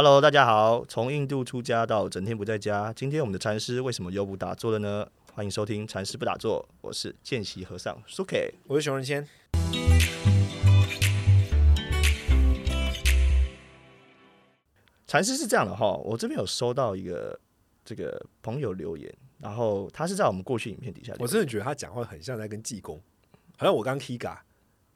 Hello，大家好。从印度出家到整天不在家，今天我们的禅师为什么又不打坐了呢？欢迎收听禅师不打坐，我是见习和尚 Suki。我是熊仁谦。禅师是这样的哈，我这边有收到一个这个朋友留言，然后他是在我们过去影片底下，我真的觉得他讲话很像在跟济公，好像我刚 K 嘎，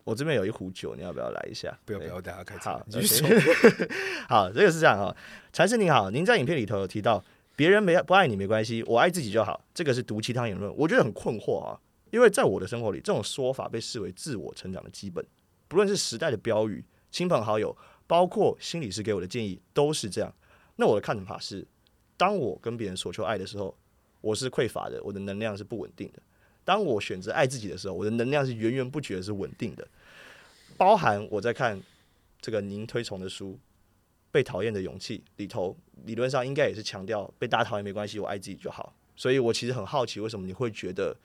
我这边有一壶酒，你要不要来一下？不要不要，大家开好，，你继续 OK 说。好，这个是这样哈，禅师您好，您在影片里头有提到别人没不爱你没关系，我爱自己就好，这个是毒鸡汤言论，我觉得很困惑啊，因为在我的生活里，这种说法被视为自我成长的基本，不论是时代的标语、亲朋好友，包括心理师给我的建议，都是这样。那我的看法是，当我跟别人所求爱的时候，我是匮乏的，我的能量是不稳定的；当我选择爱自己的时候，我的能量是源源不绝是稳定的。包含我在看这个您推崇的书《被讨厌的勇气》里头，理论上应该也是强调被大家讨厌没关系，我爱自己就好。所以我其实很好奇，为什么你会觉得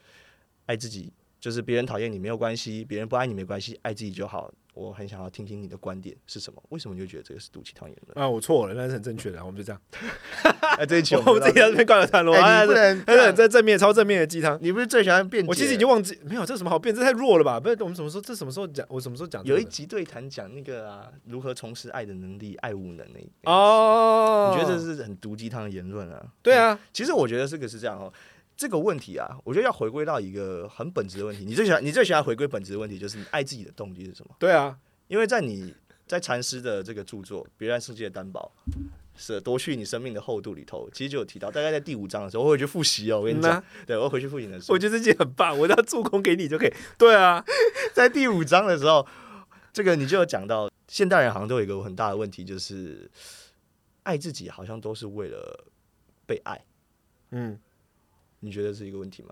爱自己就是别人讨厌你没有关系，别人不爱你没关系，爱自己就好。我很想要听听你的观点是什么？为什么你就觉得这个是毒鸡汤言论？啊，我错了，那是很正确的，我们就这样。哎，这一期我 们自己在这边灌了段落，哎，不能在正面超正面的鸡汤。你不是最喜欢辩解？我其实已经忘记没有，这什么好辩？这太弱了吧？不是，我们什么时候这什么时候讲？我什么时候讲？有一集对谈讲那个啊，如何重拾爱的能力、爱无能那哦，你觉得这是很毒鸡汤的言论啊？对啊？其实我觉得这个是这样哦，这个问题啊，我觉得要回归到一个很本质的问题。你最喜欢你最喜欢回归本质的问题，就是你爱自己的动机是什么？对啊，因为在你在禅师的这个著作《别让世界的担保》是夺去你生命的厚度里头，其实就有提到，大概在第五章的时候，我会去复习哦。我跟你讲对我会回去复习的时候我。觉得这集很棒，我要助攻给你就可以。对啊，在第五章的时候，这个你就有讲到，现代人好像都有一个很大的问题，就是爱自己好像都是为了被爱。嗯，你觉得是一个问题吗？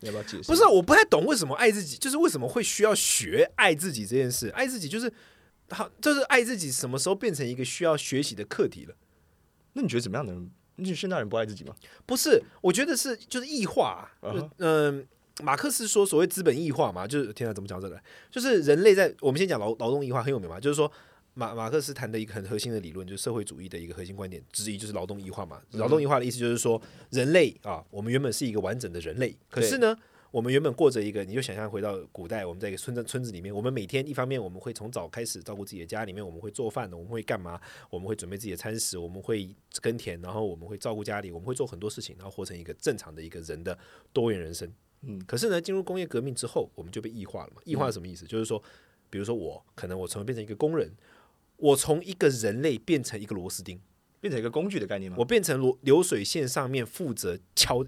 你要不要解释？不是，我不太懂为什么爱自己，就是为什么会需要学爱自己这件事。爱自己就是好，就是爱自己什么时候变成一个需要学习的课题了？那你觉得怎么样的人？你觉得现代人不爱自己吗？不是，我觉得是就是异化、嗯、马克思说所谓资本异化嘛，就是天啊，怎么讲这个？就是人类在我们先讲劳劳动异化很有名嘛，就是说马马克思谈的一个很核心的理论，就是社会主义的一个核心观点之一，就是劳动异化嘛。劳动异化的意思就是说，人类啊，我们原本是一个完整的人类，可是呢。我们原本过着一个，你就想象回到古代，我们在一个村子村子里面，我们每天一方面我们会从早开始照顾自己的家里面，我们会做饭的，我们会干嘛？我们会准备自己的餐食，我们会耕田，然后我们会照顾家里，我们会做很多事情，然后活成一个正常的一个人的多元人生。嗯可是呢，进入工业革命之后，我们就被异化了嘛。异化是什么意思？就是说，比如说我可能我成为变成一个工人，我从一个人类变成一个螺丝钉，变成一个工具的概念吗？我变成流流水线上面负责敲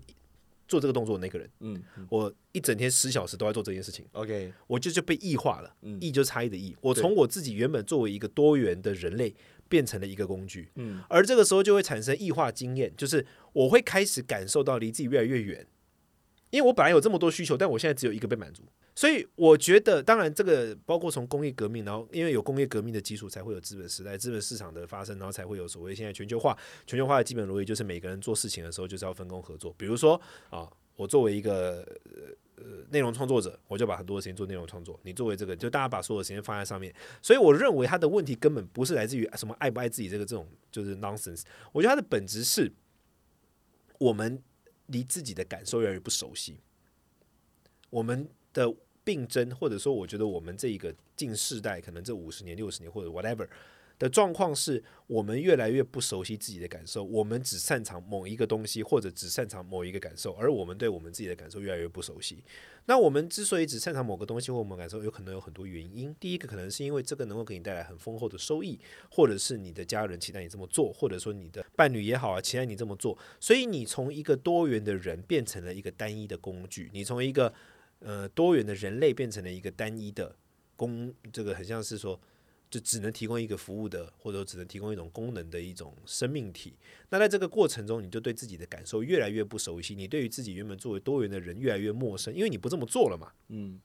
做这个动作的那个人，嗯嗯。我一整天十小时都在做这件事情。，OK，我就就被异化了，嗯。异就是差异的异。我从我自己原本作为一个多元的人类，变成了一个工具，嗯。而这个时候就会产生异化经验，就是我会开始感受到离自己越来越远，因为我本来有这么多需求，但我现在只有一个被满足。所以我觉得，当然这个包括从工业革命，然后因为有工业革命的基础，才会有资本时代、资本市场的发生，然后才会有所谓现在全球化。全球化的基本逻辑就是每个人做事情的时候就是要分工合作。比如说啊，我作为一个呃内容创作者，我就把很多的时间做内容创作。你作为这个，就大家把所有的时间放在上面。所以我认为他的问题根本不是来自于什么爱不爱自己这个这种就是 nonsense。我觉得它的本质是我们离自己的感受越来越不熟悉，我们的并争，或者说，我觉得我们这一个近世代，可能这五十年、六十年或者 whatever 的状况是，我们越来越不熟悉自己的感受，我们只擅长某一个东西，或者只擅长某一个感受，而我们对我们自己的感受越来越不熟悉。那我们之所以只擅长某个东西或我们感受，有可能有很多原因。第一个可能是因为这个能够给你带来很丰厚的收益，或者是你的家人期待你这么做，或者说你的伴侣也好啊，期待你这么做。所以你从一个多元的人变成了一个单一的工具，你从一个呃多元的人类变成了一个单一的工，这个很像是说。就只能提供一个服务的，或者说只能提供一种功能的一种生命体。那在这个过程中，你就对自己的感受越来越不熟悉，你对于自己原本作为多元的人越来越陌生，因为你不这么做了嘛。嗯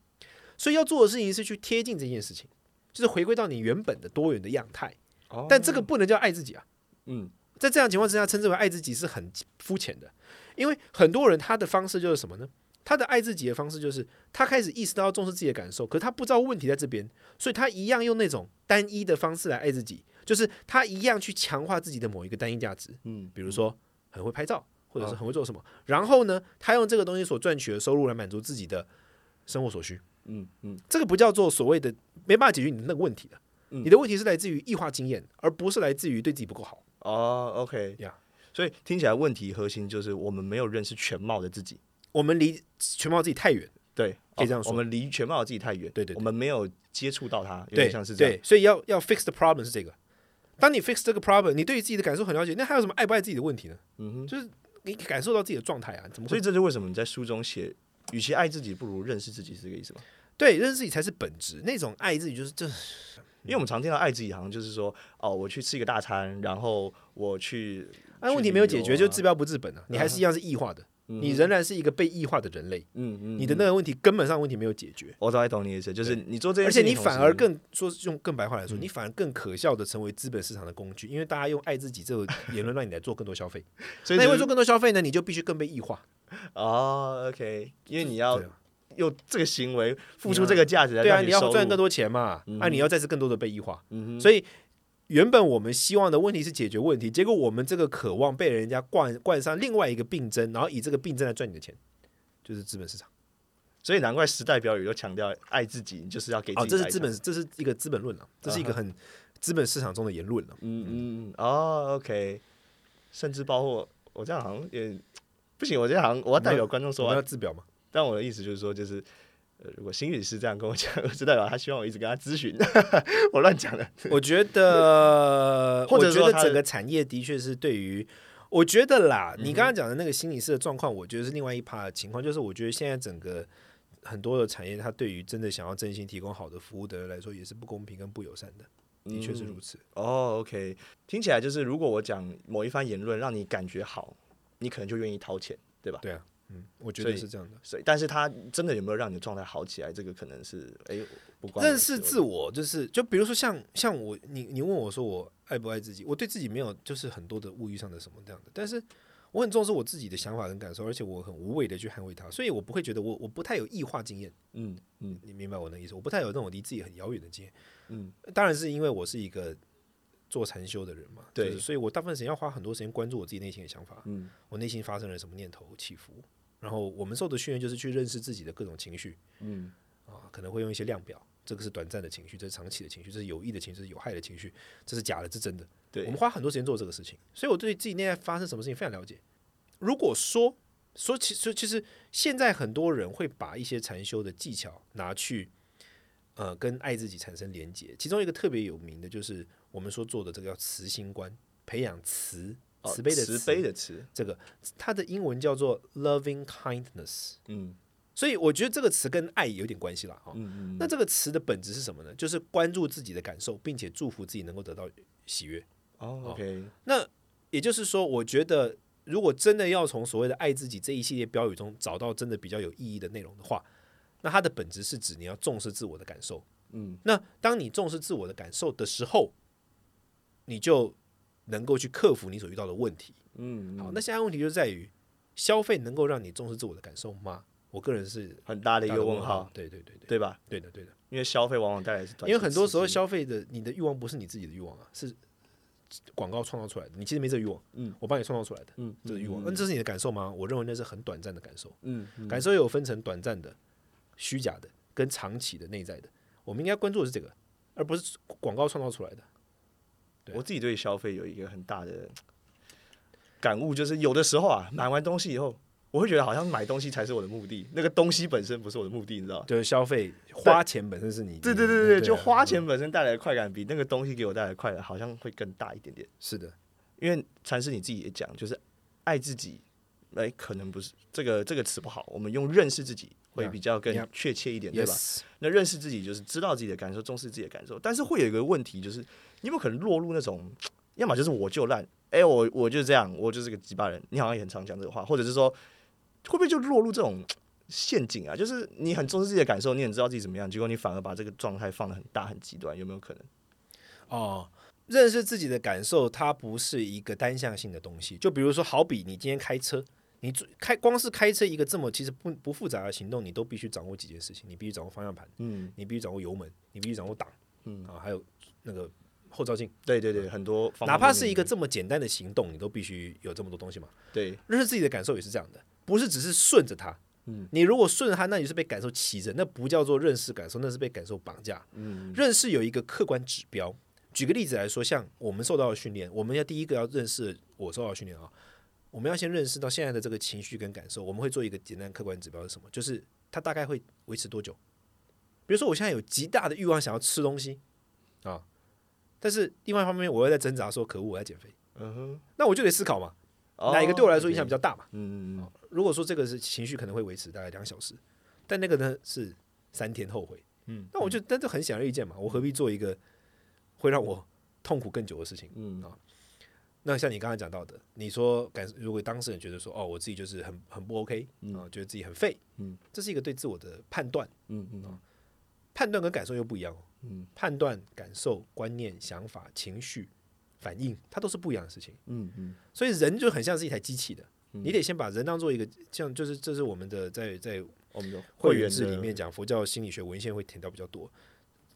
所以要做的事情是去贴近这件事情，就是回归到你原本的多元的样态。哦但这个不能叫爱自己啊。嗯在这样情况之下，称之为爱自己是很肤浅的，因为很多人他的方式就是什么呢？他的爱自己的方式就是他开始意识到要重视自己的感受，可是他不知道问题在这边，所以他一样用那种单一的方式来爱自己，就是他一样去强化自己的某一个单一价值，嗯，比如说很会拍照，或者是很会做什么，然后呢，他用这个东西所赚取的收入来满足自己的生活所需，嗯嗯。这个不叫做所谓的没办法解决你的那个问题的，嗯。你的问题是来自于异化经验，而不是来自于对自己不够好。哦，OK。呀所以听起来问题核心就是我们没有认识全貌的自己。我们离全貌自己太远，对，可以这样说哦我们离全貌自己太远，对对对我们没有接触到它，有点像是这样。对，所以要要 fix the problem 是这个。当你 fix 这个 problem，你对于自己的感受很了解，那还有什么爱不爱自己的问题呢？嗯哼，就是你感受到自己的状态啊，怎么会所以这就为什么你在书中写，与其爱自己，不如认识自己，是这个意思吗？对认识自己才是本质。那种爱自己就是这因为我们常听到爱自己，好像就是说，哦，我去吃一个大餐，然后我去，那问题没有解决，就治标不治本啊，你还是一样是异化的，你仍然是一个被异化的人类，嗯嗯，你的那个问题根本上问题没有解决。我大概懂你的意思，就是你做这件而且你反而更说用更白话来说，你反而更可笑的成为资本市场的工具，因为大家用爱自己这个言论让你来做更多消费。所以就是那因为做更多消费呢，你就必须更被异化。哦，OK，因为你要用这个行为付出这个价值来对啊，你要赚更，多钱嘛，嗯啊，你要再次更多的被异化。嗯，所以原本我们希望的问题是解决问题，结果我们这个渴望被人家冠冠上另外一个病症，然后以这个病症来赚你的钱，就是资本市场。所以难怪时代标语都强调爱自己，就是要给自哦，这是资本，这是一个资本论了，这是一个很资本市场中的言论了。嗯嗯嗯，哦，OK，甚至包括我这样好像也不行，我这样好像我要代表观众说话要自表嘛？但我的意思就是说，就是呃，如果心理师这样跟我讲，就代表他希望我一直跟他咨询，我乱讲的。我觉得，或者我觉得整个产业的确是对于，我觉得啦，嗯你刚刚讲的那个心理师的状况，我觉得是另外一趴的情况，就是我觉得现在整个很多的产业，它对于真的想要真心提供好的服务的人来说，也是不公平跟不友善的，的确是如此。哦，OK，听起来就是如果我讲某一番言论让你感觉好，你可能就愿意掏钱，对吧？对啊，嗯，我觉得是这样的。所以，但是他真的有没有让你的状态好起来？这个可能是哎，不关认识事自我，就是就比如说像像我，你你问我说我爱不爱自己，我对自己没有就是很多的物欲上的什么这样的，但是我很重视我自己的想法跟感受，而且我很无畏的去捍卫它，所以我不会觉得我我不太有异化经验，嗯嗯你明白我的意思？我不太有那种离自己很遥远的经验，嗯，当然是因为我是一个做禅修的人嘛，对就是所以我大部分时间要花很多时间关注我自己内心的想法，嗯我内心发生了什么念头起伏，然后我们受的训练就是去认识自己的各种情绪，嗯啊，可能会用一些量表，这个是短暂的情绪，这是长期的情绪，这是有益的情绪，这是有害的情绪，这是假的，这是真的。对我们花很多时间做这个事情，所以我对自己内在发生什么事情非常了解。如果说说其实其实现在很多人会把一些禅修的技巧拿去呃跟爱自己产生连结，其中一个特别有名的就是我们说做的这个叫慈心观，培养慈哦慈悲的慈悲的慈，这个它的英文叫做 loving kindness。嗯所以我觉得这个词跟爱有点关系啦，哦。嗯嗯那这个词的本质是什么呢？就是关注自己的感受，并且祝福自己能够得到喜悦。哦，OK，那也就是说，我觉得如果真的要从所谓的爱自己这一系列标语中找到真的比较有意义的内容的话，那它的本质是指你要重视自我的感受。嗯那当你重视自我的感受的时候，你就能够去克服你所遇到的问题。嗯，好，那现在问题就在于，消费能够让你重视自我的感受吗？我个人是很大的一个问号，。对对对对，对吧？对的对的。因为消费往往带来是短因为很多时候消费的你的欲望不是你自己的欲望啊，是广告创造出来的。你其实没这个欲望，嗯，我帮你创造出来的嗯这个欲望。嗯那这是你的感受吗？我认为那是很短暂的感受，嗯嗯感受有分成短暂的、虚假的跟长期的内在的。我们应该关注的是这个，而不是广告创造出来的。我自己对消费有一个很大的 感悟，就是有的时候啊，买完东西以后，我会觉得好像买东西才是我的目的，那个东西本身不是我的目的，你知道？就是消费花钱本身是你对对对对对，就啊花钱本身带来的快感比那个东西给我带来的快感好像会更大一点点。是的，因为禅师你自己也讲，就是爱自己，哎，可能不是这个这个词不好，我们用认识自己会比较更.确切一点，对吧那认识自己就是知道自己的感受，重视自己的感受，但是会有一个问题，就是你有没有可能落入那种，要么就是我就烂，哎、我我就这样，我就是个鸡巴人，你好像也很常讲这个话，或者是说会不会就落入这种 陷阱啊？就是你很重视自己的感受，你很知道自己怎么样，结果你反而把这个状态放得很大很极端，有没有可能？哦，认识自己的感受，它不是一个单向性的东西。就比如说，好比你今天开车，你开光是开车一个这么其实不不复杂的行动，你都必须掌握几件事情，你必须掌握方向盘，嗯你必须掌握油门，你必须掌握档，嗯啊，还有那个后照镜，对对对，很多哪怕是一个这么简单的行动，你都必须有这么多东西嘛。对，认识自己的感受也是这样的，不是只是顺着它。嗯，你如果顺着它，那你是被感受骑着，那不叫做认识感受，那是被感受绑架。嗯认识有一个客观指标。举个例子来说，像我们受到的训练，我们要第一个要认识我受到的训练啊，我们要先认识到现在的这个情绪跟感受，我们会做一个简单客观指标是什么？就是它大概会维持多久？比如说我现在有极大的欲望想要吃东西啊，但是另外一方面我又在挣扎说，可恶，我在减肥，嗯哼，那我就得思考嘛，哦哪一个对我来说影响比较大嘛？嗯嗯嗯。如果说这个是情绪可能会维持大概两小时，但那个呢是三天后悔，嗯，那我就但这很显而易见嘛，我何必做一个会让我痛苦更久的事情？嗯。啊。那像你刚才讲到的，你说感如果当事人觉得说哦，我自己就是很很不 OK 啊、觉得自己很废，嗯，这是一个对自我的判断，嗯嗯判断跟感受又不一样哦，嗯，判断、感受、观念、想法、情绪、反应，它都是不一样的事情。嗯嗯所以人就很像是一台机器的，你得先把人当做一个像，就是这是我们的在在我们的会员制里面讲佛教心理学文献会提到比较多，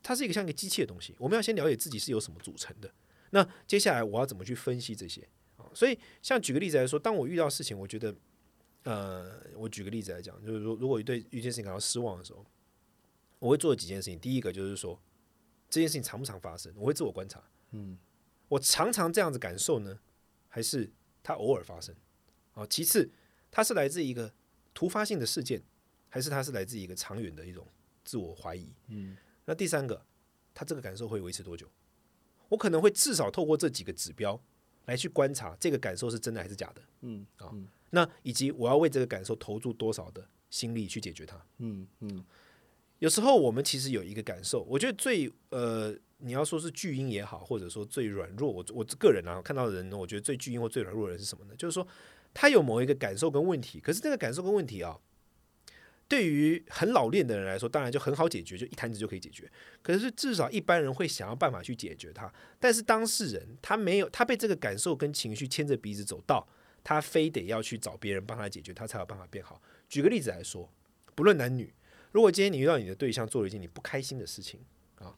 它是一个像一个机器的东西，我们要先了解自己是由什么组成的。那接下来我要怎么去分析这些啊？所以像举个例子来说，当我遇到事情，我觉得，呃，我举个例子来讲，就是如如果对一件事情感到失望的时候，我会做几件事情。第一个就是说，这件事情常不常发生，我会自我观察，嗯，我常常这样子感受呢，还是它偶尔发生？啊，其次，它是来自一个突发性的事件，还是它是来自一个长远的一种自我怀疑？嗯，那第三个，它这个感受会维持多久？我可能会至少透过这几个指标来去观察这个感受是真的还是假的。嗯啊，那以及我要为这个感受投注多少的心力去解决它。嗯嗯有时候我们其实有一个感受，我觉得最呃，你要说是巨婴也好，或者说最软弱，我我个人啊看到的人呢，我觉得最巨婴或最软弱的人是什么呢？就是说他有某一个感受跟问题，可是这个感受跟问题啊，对于很老练的人来说，当然就很好解决，就一弹指就可以解决。可是至少一般人会想要办法去解决它，但是当事人他没有，他被这个感受跟情绪牵着鼻子走到，他非得要去找别人帮他解决，他才有办法变好。举个例子来说，不论男女，如果今天你遇到你的对象做了一件你不开心的事情啊，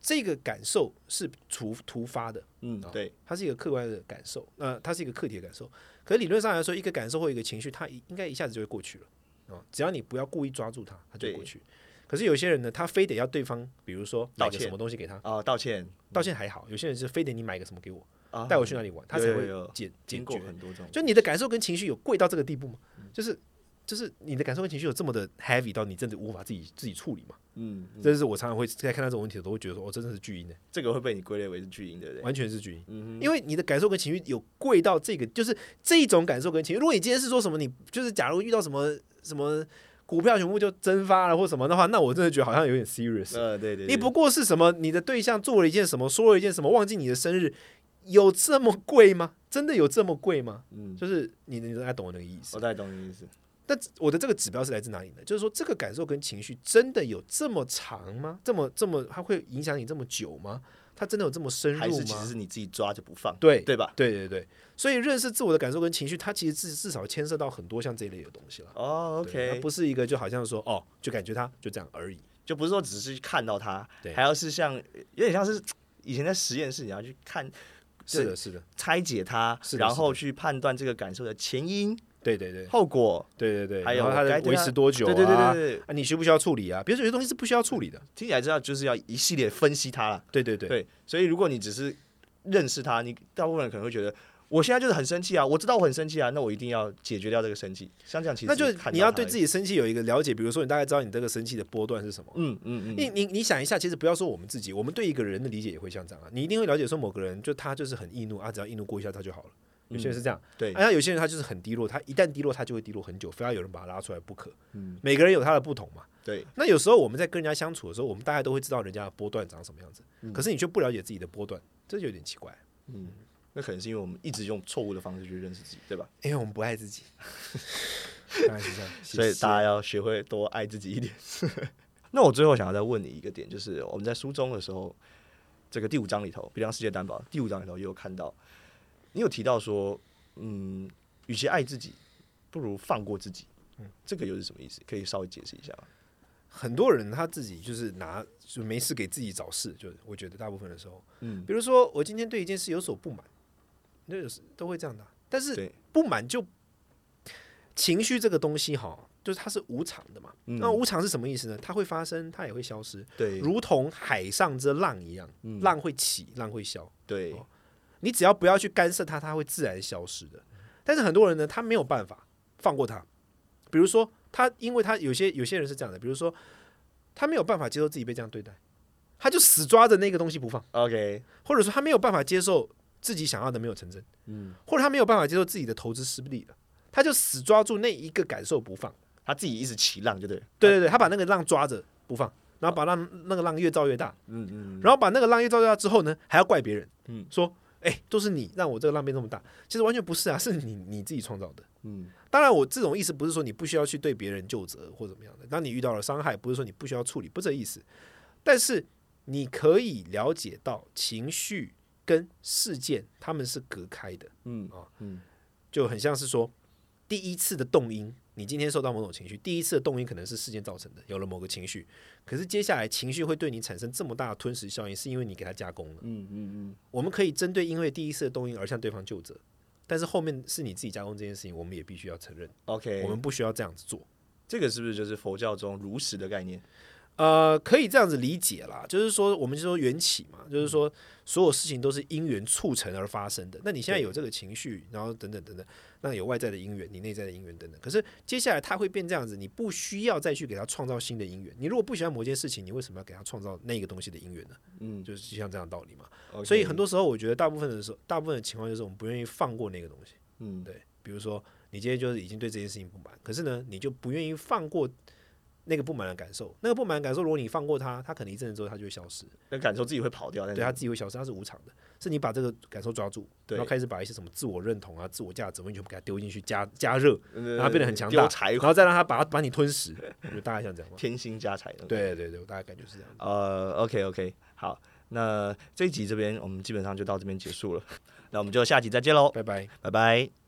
这个感受是突突发的，嗯，对，它是一个客观的感受，那、它是一个客体的感受。可是理论上来说，一个感受或一个情绪，它一应该一下子就会过去了啊，只要你不要故意抓住它，它就过去。可是有些人呢，他非得要对方，比如说买个道歉什么东西给他，啊，道歉道歉还好；有些人是非得你买个什么给我，啊，带我去哪里玩，他才会有有有解解过决。很多这种，就你的感受跟情绪有贵到这个地步吗？就是就是你的感受跟情绪有这么的 heavy 到你真的无法自己自己处理嘛？嗯，嗯这是我常常会在看到这种问题的时候，都会觉得说，哦，真的是巨婴的，这个会被你归类为是巨婴，对不对？完全是巨婴。嗯因为你的感受跟情绪有贵到这个，就是这一种感受跟情绪。如果你今天是说什么，你就是假如遇到什么什么股票全部就蒸发了或什么的话，那我真的觉得好像有点 serious。呃，对对，对你不过是什么，你的对象做了一件什么，说了一件什么，忘记你的生日，有这么贵吗？真的有这么贵吗？嗯，就是你你大概懂我那个意思我。大概懂你意思。那我的这个指标是来自哪里呢？就是说，这个感受跟情绪真的有这么长吗？这么这么，它会影响你这么久吗？它真的有这么深入吗？还是其实是你自己抓着不放，对对吧？对对对，所以认识自我的感受跟情绪，它其实至至少牵涉到很多像这一类的东西了。哦，OK，它不是一个就好像说哦，就感觉它就这样而已。就不是说只是看到它对，还要是像有点像是以前在实验室，你要去看是的，是的，拆解它，然后去判断这个感受的前因、对对对后果，对对对，还有它的维持多久啊？对对对对对，啊，你需不需要处理啊？比如说有些东西是不需要处理的。听起来知道就是要一系列分析它了。对对对，对，所以如果你只是认识它，你大部分人可能会觉得。我现在就是很生气啊！我知道我很生气啊，那我一定要解决掉这个生气。像这样其实那就是你要对自己生气有一个了解，比如说你大概知道你这个生气的波段是什么。嗯嗯嗯，你你你想一下，其实不要说我们自己，我们对一个人的理解也会像这样啊。你一定会了解说某个人就他就是很易怒啊，只要易怒过一下他就好了。有些人是这样，对啊，有些人他就是很低落，他一旦低落，他就会低落很久，非要有人把他拉出来不可。嗯每个人有他的不同嘛。对，那有时候我们在跟人家相处的时候，我们大概都会知道人家的波段长什么样子，嗯可是你却不了解自己的波段，这就有点奇怪。嗯，那可能是因为我们一直用错误的方式去认识自己，对吧？因为我们不爱自己，当然是这样。所以大家要学会多爱自己一点。那我最后想要再问你一个点，就是我们在书中的时候，这个第五章里头《比量世界担保》第五章里头也有看到，你有提到说，嗯，与其爱自己，不如放过自己。嗯，这个又是什么意思？可以稍微解释一下吗？很多人他自己就是拿就没事给自己找事，就是我觉得大部分的时候，嗯，比如说我今天对一件事有所不满，那有时都会这样的啊。但是，不满就情绪这个东西哈，就是它是无常的嘛。嗯那无常是什么意思呢？它会发生，它也会消失，对，如同海上之浪一样，嗯浪会起，浪会消。对，哦你只要不要去干涉它，它会自然消失的。但是很多人呢，他没有办法放过它。比如说，他因为他有些有些人是这样的，比如说他没有办法接受自己被这样对待，他就死抓着那个东西不放，OK，或者说他没有办法接受自己想要的没有成真，嗯，或者他没有办法接受自己的投资失利了，他就死抓住那一个感受不放。他自己一直起浪，就对，对对对，他把那个浪抓着不放，然后把浪那个浪越造越大，嗯嗯，然后把那个浪越造越大之后呢，还要怪别人，嗯。说哎、都是你让我这个浪变这么大，其实完全不是啊，是你你自己创造的。嗯当然，我这种意思不是说你不需要去对别人就责或怎么样的。当你遇到了伤害，不是说你不需要处理，不是这意思。但是你可以了解到情绪跟事件他们是隔开的，嗯啊嗯就很像是说第一次的动因，你今天受到某种情绪，第一次的动因可能是事件造成的，有了某个情绪，可是接下来情绪会对你产生这么大的吞噬效应，是因为你给它加工了。嗯嗯嗯，我们可以针对因为第一次的动因而向对方就责，但是后面是你自己加工这件事情，我们也必须要承认，OK，我们不需要这样子做。这个是不是就是佛教中如实的概念？呃，可以这样子理解啦，就是说，我们就说缘起嘛，就是说，所有事情都是因缘促成而发生的。那你现在有这个情绪，然后等等等等，那有外在的因缘，你内在的因缘等等。可是接下来它会变这样子，你不需要再去给它创造新的因缘。你如果不喜欢某件事情，你为什么要给它创造那个东西的因缘呢？嗯，就是就像这样的道理嘛。所以很多时候，我觉得大部分的时候，大部分的情况就是我们不愿意放过那个东西。嗯对，比如说你今天就是已经对这件事情不满，可是呢，你就不愿意放过那个不满的感受。那个不满的感受，如果你放过他，他可能一阵子之后他就会消失，那感受自己会跑掉，但对是它自己会消失，它是无常的。是你把这个感受抓住，然后开始把一些什么自我认同啊、自我价值完全部给它丢进去，加加热，然然后变得很强大，然后再让它把它把你吞噬。我觉得大概像这样吧。天星加柴的。对对对，我大概感觉是这样。呃，OK OK，好，那这一集这边我们基本上就到这边结束了，那我们就下集再见喽，拜拜。拜拜。